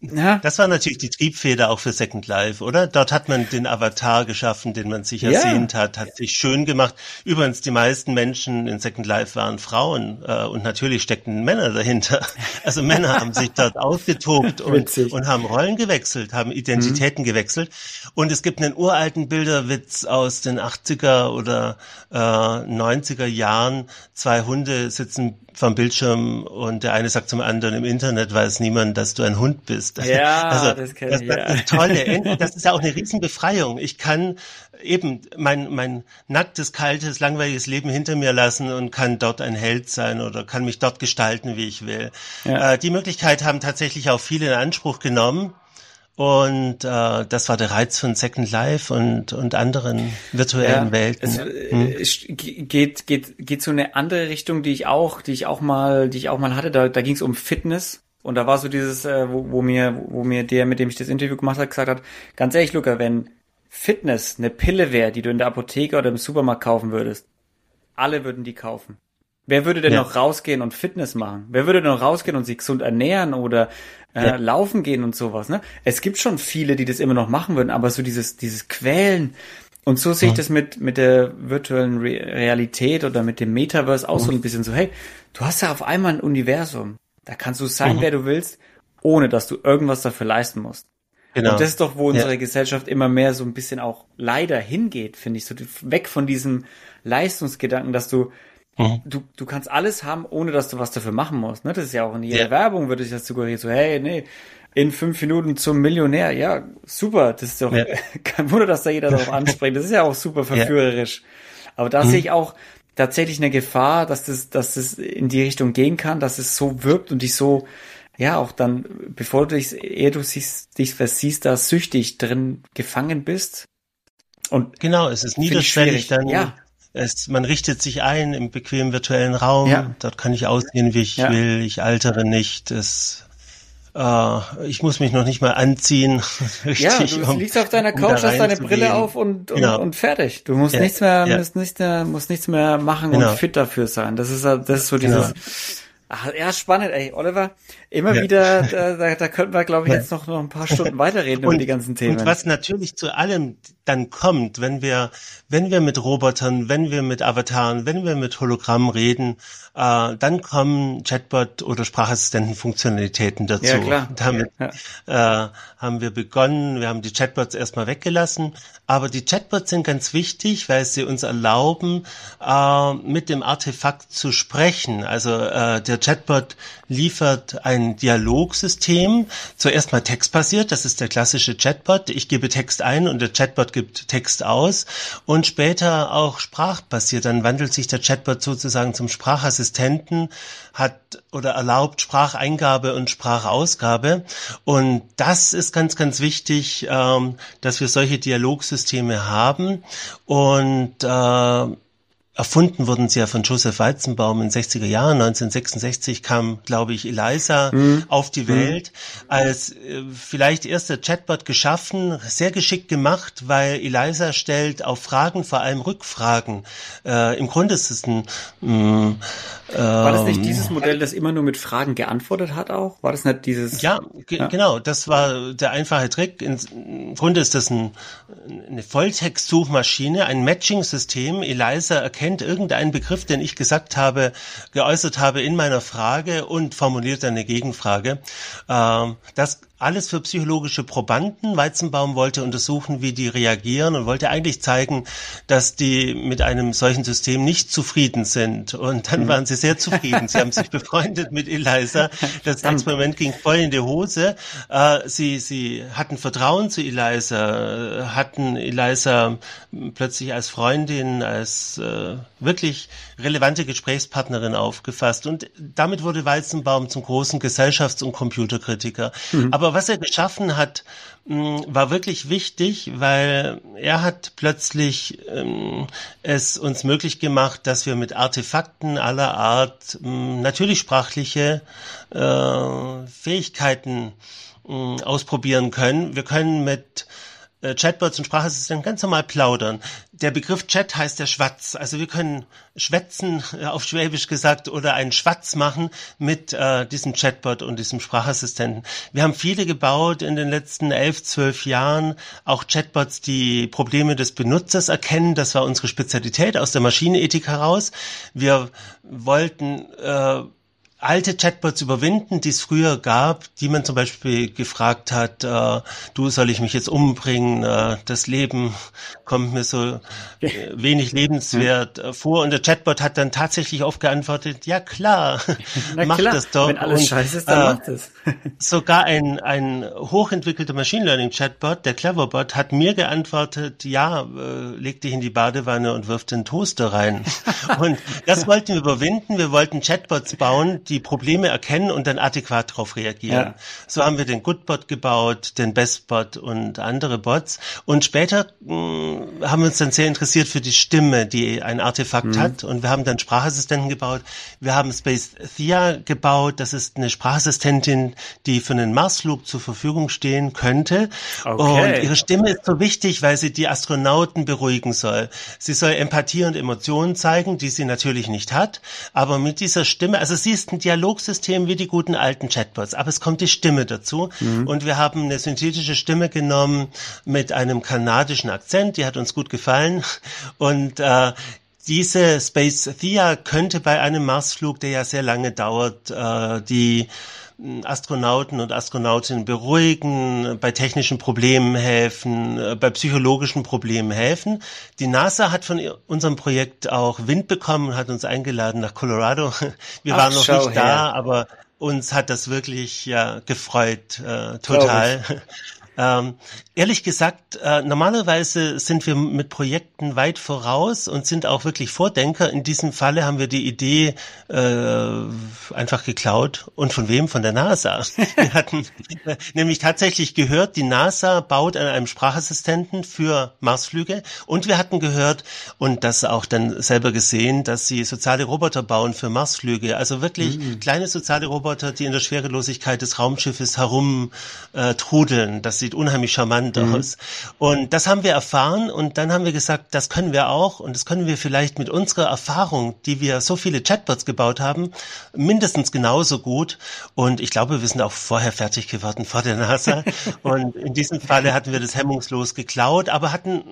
ja. Das war natürlich die Triebfeder auch für Second Life, oder? Dort hat man den Avatar geschaffen, den man sich ersehnt ja. hat, hat sich schön gemacht. Übrigens, die meisten Menschen in Second Life waren Frauen äh, und natürlich steckten Männer dahinter. [LAUGHS] Also Männer haben sich dort ausgetobt und, und haben Rollen gewechselt, haben Identitäten mhm. gewechselt. Und es gibt einen uralten Bilderwitz aus den 80er oder äh, 90er Jahren. Zwei Hunde sitzen vom Bildschirm und der eine sagt zum anderen, im Internet weiß niemand, dass du ein Hund bist. Ja, [LAUGHS] also, das kenne ich. Das, ja. Tolle, das ist ja auch eine Riesenbefreiung. Ich kann eben mein, mein nacktes, kaltes, langweiliges Leben hinter mir lassen und kann dort ein Held sein oder kann mich dort gestalten, wie ich will. Ja. Äh, die Möglichkeit haben tatsächlich auch viele in Anspruch genommen. Und äh, das war der Reiz von Second Life und, und anderen virtuellen ja, Welten. Es, hm. es geht, geht, geht so eine andere Richtung, die ich auch, die ich auch mal, die ich auch mal hatte. Da, da ging es um Fitness. Und da war so dieses, äh, wo, wo mir, wo mir der, mit dem ich das Interview gemacht habe, gesagt hat, ganz ehrlich, Luca, wenn Fitness eine Pille wäre, die du in der Apotheke oder im Supermarkt kaufen würdest, alle würden die kaufen. Wer würde denn ja. noch rausgehen und Fitness machen? Wer würde denn noch rausgehen und sich gesund ernähren oder äh, ja. laufen gehen und sowas? Ne? Es gibt schon viele, die das immer noch machen würden, aber so dieses dieses Quälen und so sehe ich das mit mit der virtuellen Re Realität oder mit dem Metaverse auch so ein bisschen so. Hey, du hast ja auf einmal ein Universum. Da kannst du sein, mhm. wer du willst, ohne dass du irgendwas dafür leisten musst. Genau. Und das ist doch, wo unsere ja. Gesellschaft immer mehr so ein bisschen auch leider hingeht, finde ich, so weg von diesem Leistungsgedanken, dass du Mhm. Du, du kannst alles haben, ohne dass du was dafür machen musst. Ne? Das ist ja auch in jeder ja. Werbung, würde ich das suggerieren. So, hey, nee, in fünf Minuten zum Millionär. Ja, super. Das ist doch ja. [LAUGHS] kein Wunder, dass da jeder darauf [LAUGHS] anspricht. Das ist ja auch super verführerisch. Ja. Aber da mhm. sehe ich auch tatsächlich eine Gefahr, dass das, dass das in die Richtung gehen kann, dass es so wirkt und dich so, ja, auch dann, bevor du dich, ehe du dich, dich versiehst, da süchtig drin gefangen bist. Und genau, es ist niederschwellig dann. Ja es, man richtet sich ein im bequemen virtuellen Raum. Ja. Dort kann ich aussehen, wie ich ja. will. Ich altere nicht. Es, äh, ich muss mich noch nicht mal anziehen. [LAUGHS] Richtig, ja, du um, liegst auf deiner Couch, hast deine Brille auf und, und, genau. und fertig. Du musst ja. nichts mehr, musst nichts mehr, musst nichts mehr machen genau. und fit dafür sein. Das ist, das ist so dieses, genau. Ach, ja, spannend, ey, Oliver. Immer ja. wieder, da, da, da könnten wir, glaube ich, jetzt noch, noch ein paar Stunden weiterreden und, über die ganzen Themen. Und was natürlich zu allem dann kommt, wenn wir, wenn wir mit Robotern, wenn wir mit Avataren, wenn wir mit Hologrammen reden, äh, dann kommen Chatbot- oder Sprachassistenten-Funktionalitäten dazu. Ja, klar. Damit ja. Äh, haben wir begonnen. Wir haben die Chatbots erstmal weggelassen. Aber die Chatbots sind ganz wichtig, weil sie uns erlauben, äh, mit dem Artefakt zu sprechen. Also äh, der Chatbot liefert ein Dialogsystem, zuerst mal textbasiert, das ist der klassische Chatbot. Ich gebe Text ein und der Chatbot gibt Text aus und später auch sprachbasiert. Dann wandelt sich der Chatbot sozusagen zum Sprachassistenten, hat oder erlaubt Spracheingabe und Sprachausgabe. Und das ist ganz, ganz wichtig, ähm, dass wir solche Dialogsysteme haben. Und äh, Erfunden wurden sie ja von Joseph Weizenbaum in 60er Jahren. 1966 kam, glaube ich, Eliza mhm. auf die mhm. Welt als äh, vielleicht erster Chatbot geschaffen, sehr geschickt gemacht, weil Eliza stellt auf Fragen, vor allem Rückfragen. Äh, Im Grunde ist es ein mh, war das nicht ähm, dieses Modell, das immer nur mit Fragen geantwortet hat auch? War das nicht dieses? Ja, ja? genau. Das war der einfache Trick. Im Grunde ist das ein, eine Volltextsuchmaschine, ein Matching-System. Eliza erkennt irgendeinen Begriff, den ich gesagt habe, geäußert habe in meiner Frage und formuliert eine Gegenfrage. Ähm, das alles für psychologische Probanden. Weizenbaum wollte untersuchen, wie die reagieren und wollte eigentlich zeigen, dass die mit einem solchen System nicht zufrieden sind. Und dann mhm. waren sie sehr zufrieden. Sie haben sich [LAUGHS] befreundet mit Eliza. Das Experiment ging voll in die Hose. Äh, sie, sie hatten Vertrauen zu Eliza, hatten Eliza plötzlich als Freundin, als äh, wirklich relevante Gesprächspartnerin aufgefasst. Und damit wurde Weizenbaum zum großen Gesellschafts- und Computerkritiker. Mhm. Aber was er geschaffen hat, mm, war wirklich wichtig, weil er hat plötzlich ähm, es uns möglich gemacht, dass wir mit Artefakten aller Art ähm, natürlich sprachliche äh, Fähigkeiten äh, ausprobieren können. Wir können mit Chatbots und Sprachassistenten ganz normal plaudern. Der Begriff Chat heißt der Schwatz. Also wir können schwätzen, äh, auf Schwäbisch gesagt, oder einen Schwatz machen mit äh, diesem Chatbot und diesem Sprachassistenten. Wir haben viele gebaut in den letzten elf, zwölf Jahren, auch Chatbots, die Probleme des Benutzers erkennen. Das war unsere Spezialität aus der Maschinenethik heraus. Wir wollten äh, alte Chatbots überwinden, die es früher gab, die man zum Beispiel gefragt hat, äh, du soll ich mich jetzt umbringen, äh, das Leben kommt mir so äh, wenig lebenswert hm. vor. Und der Chatbot hat dann tatsächlich oft geantwortet, ja klar, [LAUGHS] mach klar, das doch. Wenn alles und, scheiße ist, dann äh, macht es. [LAUGHS] sogar ein, ein hochentwickelter Machine Learning Chatbot, der Cleverbot, hat mir geantwortet, ja, äh, leg dich in die Badewanne und wirf den Toaster rein. [LAUGHS] und das wollten wir überwinden. Wir wollten Chatbots bauen, die Probleme erkennen und dann adäquat darauf reagieren. Ja. So haben wir den Goodbot gebaut, den Bestbot und andere Bots. Und später mh, mm, haben wir uns dann sehr interessiert für die Stimme, die ein Artefakt mhm. hat. Und wir haben dann Sprachassistenten gebaut. Wir haben Space Thea gebaut. Das ist eine Sprachassistentin, die für einen Marsflug zur Verfügung stehen könnte. Okay. Und ihre Stimme ist so wichtig, weil sie die Astronauten beruhigen soll. Sie soll Empathie und Emotionen zeigen, die sie natürlich nicht hat. Aber mit dieser Stimme, also sie ist Dialogsystem wie die guten alten Chatbots, aber es kommt die Stimme dazu. Mhm. Und wir haben eine synthetische Stimme genommen mit einem kanadischen Akzent, die hat uns gut gefallen. Und äh, diese Space Thea könnte bei einem Marsflug, der ja sehr lange dauert, äh, die Astronauten und Astronautinnen beruhigen, bei technischen Problemen helfen, äh, bei psychologischen Problemen helfen. Die NASA hat von unserem Projekt auch Wind bekommen und hat uns eingeladen nach Colorado. [LAUGHS] Wir Ach, waren noch nicht her. da, aber uns hat das wirklich ja gefreut, äh, total. [LAUGHS] Ähm, ehrlich gesagt, äh, normalerweise sind wir mit Projekten weit voraus und sind auch wirklich Vordenker. In diesem Falle haben wir die Idee äh, einfach geklaut. Und von wem? Von der NASA. [LAUGHS] Wir hatten äh, nämlich tatsächlich gehört, die NASA baut an einem Sprachassistenten für Marsflüge. Und wir hatten gehört und das auch dann selber gesehen, dass sie soziale Roboter bauen für Marsflüge. Also wirklich mhm. kleine soziale Roboter, die in der Schwerelosigkeit des Raumschiffes herum äh, trudeln. Das sieht unheimlich charmant mhm. aus. Und das haben wir erfahren und dann haben wir gesagt, das können wir auch und das können wir vielleicht mit unserer Erfahrung, die wir so viele Chatbots gebaut haben, mindestens genauso gut. Und ich glaube, wir sind auch vorher fertig geworden vor der NASA. [LAUGHS] und in diesem Falle hatten wir das hemmungslos geklaut, aber hatten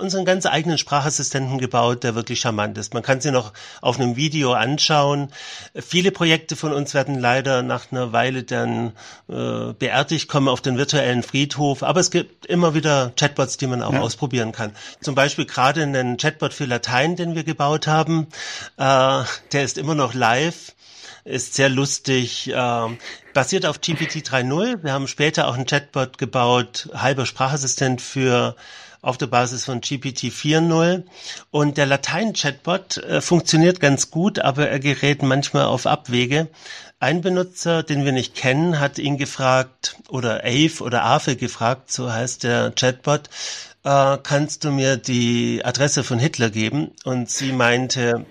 unseren ganz eigenen Sprachassistenten gebaut, der wirklich charmant ist. Man kann sie noch auf einem Video anschauen. Viele Projekte von uns werden leider nach einer Weile dann äh, beerdigt, kommen auf den virtuellen Frieden Friedhof, aber es gibt immer wieder Chatbots, die man auch ja. ausprobieren kann. Zum Beispiel gerade einen Chatbot für Latein, den wir gebaut haben, äh, der ist immer noch live ist sehr lustig, äh, basiert auf GPT 3.0. Wir haben später auch einen Chatbot gebaut, halber Sprachassistent für auf der Basis von GPT 4.0. Und der Latein-Chatbot äh, funktioniert ganz gut, aber er gerät manchmal auf Abwege. Ein Benutzer, den wir nicht kennen, hat ihn gefragt, oder Ave oder Ave gefragt, so heißt der Chatbot, äh, kannst du mir die Adresse von Hitler geben? Und sie meinte,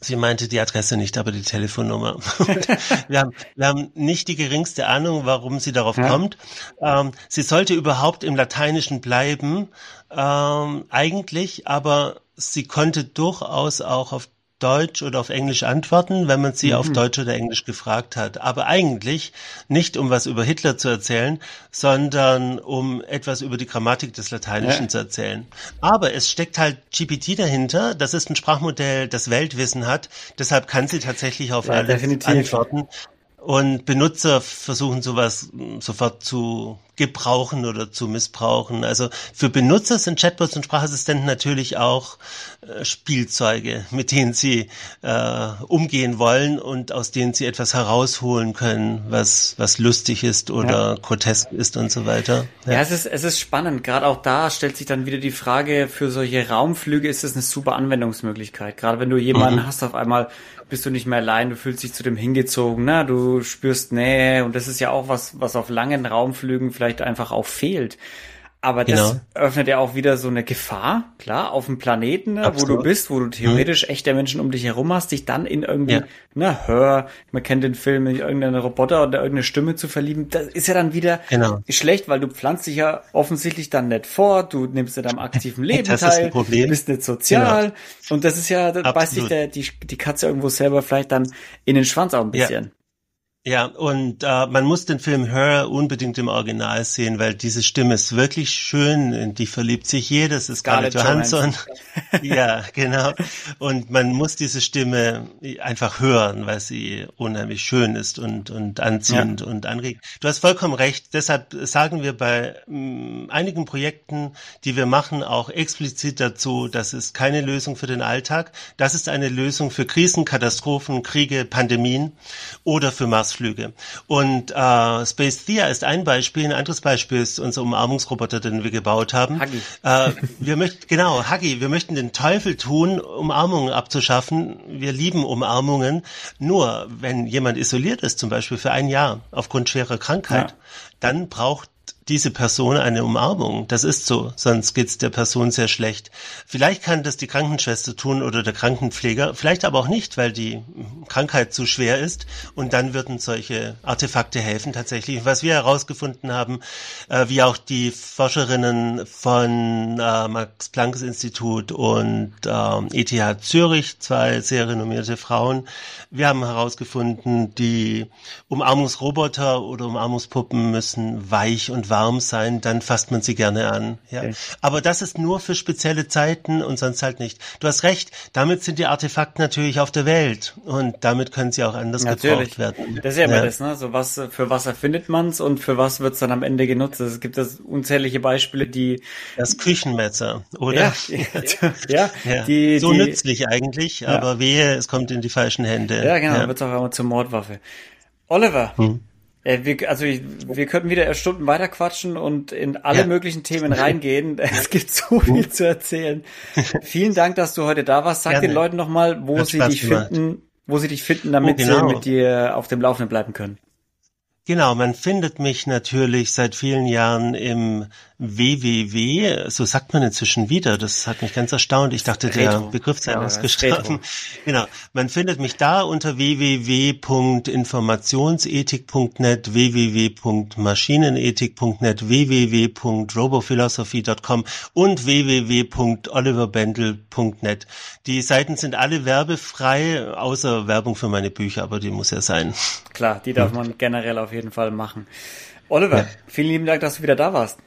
Sie meinte die Adresse nicht, aber die Telefonnummer. [LAUGHS] wir, haben, wir haben nicht die geringste Ahnung, warum sie darauf ja. kommt. Ähm, sie sollte überhaupt im Lateinischen bleiben, ähm, eigentlich, aber sie konnte durchaus auch auf Deutsch oder auf Englisch antworten, wenn man sie mhm. auf Deutsch oder Englisch gefragt hat. Aber eigentlich nicht, um was über Hitler zu erzählen, sondern um etwas über die Grammatik des Lateinischen ja. zu erzählen. Aber es steckt halt GPT dahinter. Das ist ein Sprachmodell, das Weltwissen hat. Deshalb kann sie tatsächlich auf ja, alles definitiv. antworten. Und Benutzer versuchen sowas sofort zu gebrauchen oder zu missbrauchen. Also für Benutzer sind Chatbots und Sprachassistenten natürlich auch äh, Spielzeuge, mit denen sie äh, umgehen wollen und aus denen sie etwas herausholen können, was, was lustig ist oder ja. grotesk ist und so weiter. Ja. ja, es, ist, es ist spannend. Gerade auch da stellt sich dann wieder die Frage, für solche Raumflüge ist es eine super Anwendungsmöglichkeit. Gerade wenn du jemanden mhm. hast, auf einmal bist du nicht mehr allein, du fühlst dich zu dem hingezogen, ne? du spürst Nähe und das ist ja auch was, was auf langen Raumflügen vielleicht einfach auch fehlt. Aber genau. das öffnet ja auch wieder so eine Gefahr, klar, auf dem Planeten, ne, wo du bist, wo du theoretisch mhm. echte Menschen um dich herum hast, dich dann in irgendwie, ja. na, hör, man kennt den Film, in irgendeinen Roboter oder irgendeine Stimme zu verlieben, das ist ja dann wieder genau. schlecht, weil du pflanzt dich ja offensichtlich dann nicht vor, du nimmst ja am aktiven Leben das teil, bist nicht sozial genau. und das ist ja, da beißt sich der, die, die Katze irgendwo selber vielleicht dann in den Schwanz auch ein bisschen. Ja. Ja, und äh, man muss den Film Her unbedingt im Original sehen, weil diese Stimme ist wirklich schön, in die verliebt sich jeder, das ist Scarlett Johansson. [LAUGHS] ja, genau. Und man muss diese Stimme einfach hören, weil sie unheimlich schön ist und, und anziehend ja. und anregend. Du hast vollkommen recht, deshalb sagen wir bei mh, mm, einigen Projekten, die wir machen, auch explizit dazu, das ist keine Lösung für den Alltag, das ist eine Lösung für Krisen, Katastrophen, Kriege, Pandemien oder für Mars Ausflüge. Und äh, Space Thea ist ein Beispiel. Ein anderes Beispiel ist unser Umarmungsroboter, den wir gebaut haben. Huggy. Äh, wir möchten genau Huggy. Wir möchten den Teufel tun, Umarmungen abzuschaffen. Wir lieben Umarmungen. Nur wenn jemand isoliert ist, zum Beispiel für ein Jahr aufgrund schwerer Krankheit, ja. dann braucht diese Person eine Umarmung. Das ist so, sonst geht's der Person sehr schlecht. Vielleicht kann das die Krankenschwester tun oder der Krankenpfleger, vielleicht aber auch nicht, weil die Krankheit zu schwer ist. Und dann würden solche Artefakte helfen tatsächlich. Was wir herausgefunden haben, äh, wie auch die Forscherinnen von äh, Max Planck Institut und äh, ETH Zürich, zwei sehr renommierte Frauen, wir haben herausgefunden, die Umarmungsroboter oder Umarmungspuppen müssen weich und warm sein, dann fasst man sie gerne an. Ja. Okay. Aber das ist nur für spezielle Zeiten und sonst halt nicht. Du hast recht, damit sind die Artefakte natürlich auf der Welt und damit können sie auch anders natürlich. gebraucht werden. Das ist ja immer ja. das, ne? So was, für was erfindet man's und für was wird's dann am Ende genutzt? Es gibt das unzählige Beispiele, die. Das Küchenmesser, oder? Ja, [LAUGHS] ja, ja. Die, so die, nützlich eigentlich, aber wehe, es kommt in die falschen Hände. Ja, genau, ja. wird's auch immer zur Mordwaffe. Oliver, hm. Äh, wir, also ich, wir könnten wieder Stunden weiter quatschen und in alle ja. möglichen Themen reingehen. [LAUGHS] Es gibt so viel zu erzählen. [LAUGHS] Vielen Dank, dass du heute da warst. Sag Gerne. den Leuten nochmal, wo Hat sie Spaß dich gemacht. finden, wo sie dich finden, damit oh, genau. sie mit dir auf dem Laufenden bleiben können. Genau, man findet mich natürlich seit vielen Jahren im www, so sagt man inzwischen wieder, das hat mich ganz erstaunt. Ich dachte, der Begriff sei ja, gestorben. [LAUGHS] Genau, man findet mich da unter www.informationsethik.net, www.maschinenethik.net, www.robophilosophy.com und www.oliverbendel.net. Die Seiten sind alle werbefrei, außer Werbung für meine Bücher, aber die muss ja sein. Klar, die darf [LAUGHS] man generell auf jeden Fall machen. Oliver, ja. vielen lieben Dank, dass du wieder da warst.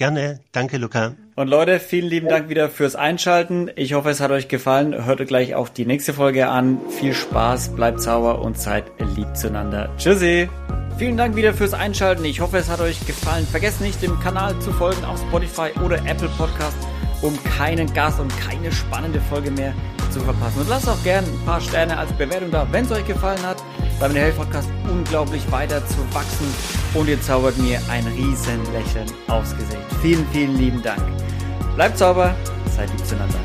Gerne. Danke, Luca. Und Leute, vielen lieben Dank wieder fürs Einschalten. Ich hoffe, es hat euch gefallen. Hört gleich auch die nächste Folge an. Viel Spaß, bleibt sauber und seid lieb zueinander. Tschüssi. Vielen Dank wieder fürs Einschalten. Ich hoffe, es hat euch gefallen. Vergesst nicht, dem Kanal zu folgen auf Spotify oder Apple Podcast, um keinen Gast und keine spannende Folge mehr zu verpassen. Und lasst auch gerne ein paar Sterne als Bewertung da, wenn es euch gefallen hat, mir der Podcast unglaublich weiter zu wachsen und ihr zaubert mir ein riesen Lächeln aufs Gesicht. Vielen, vielen lieben Dank. Bleibt sauber, seid lieb zueinander.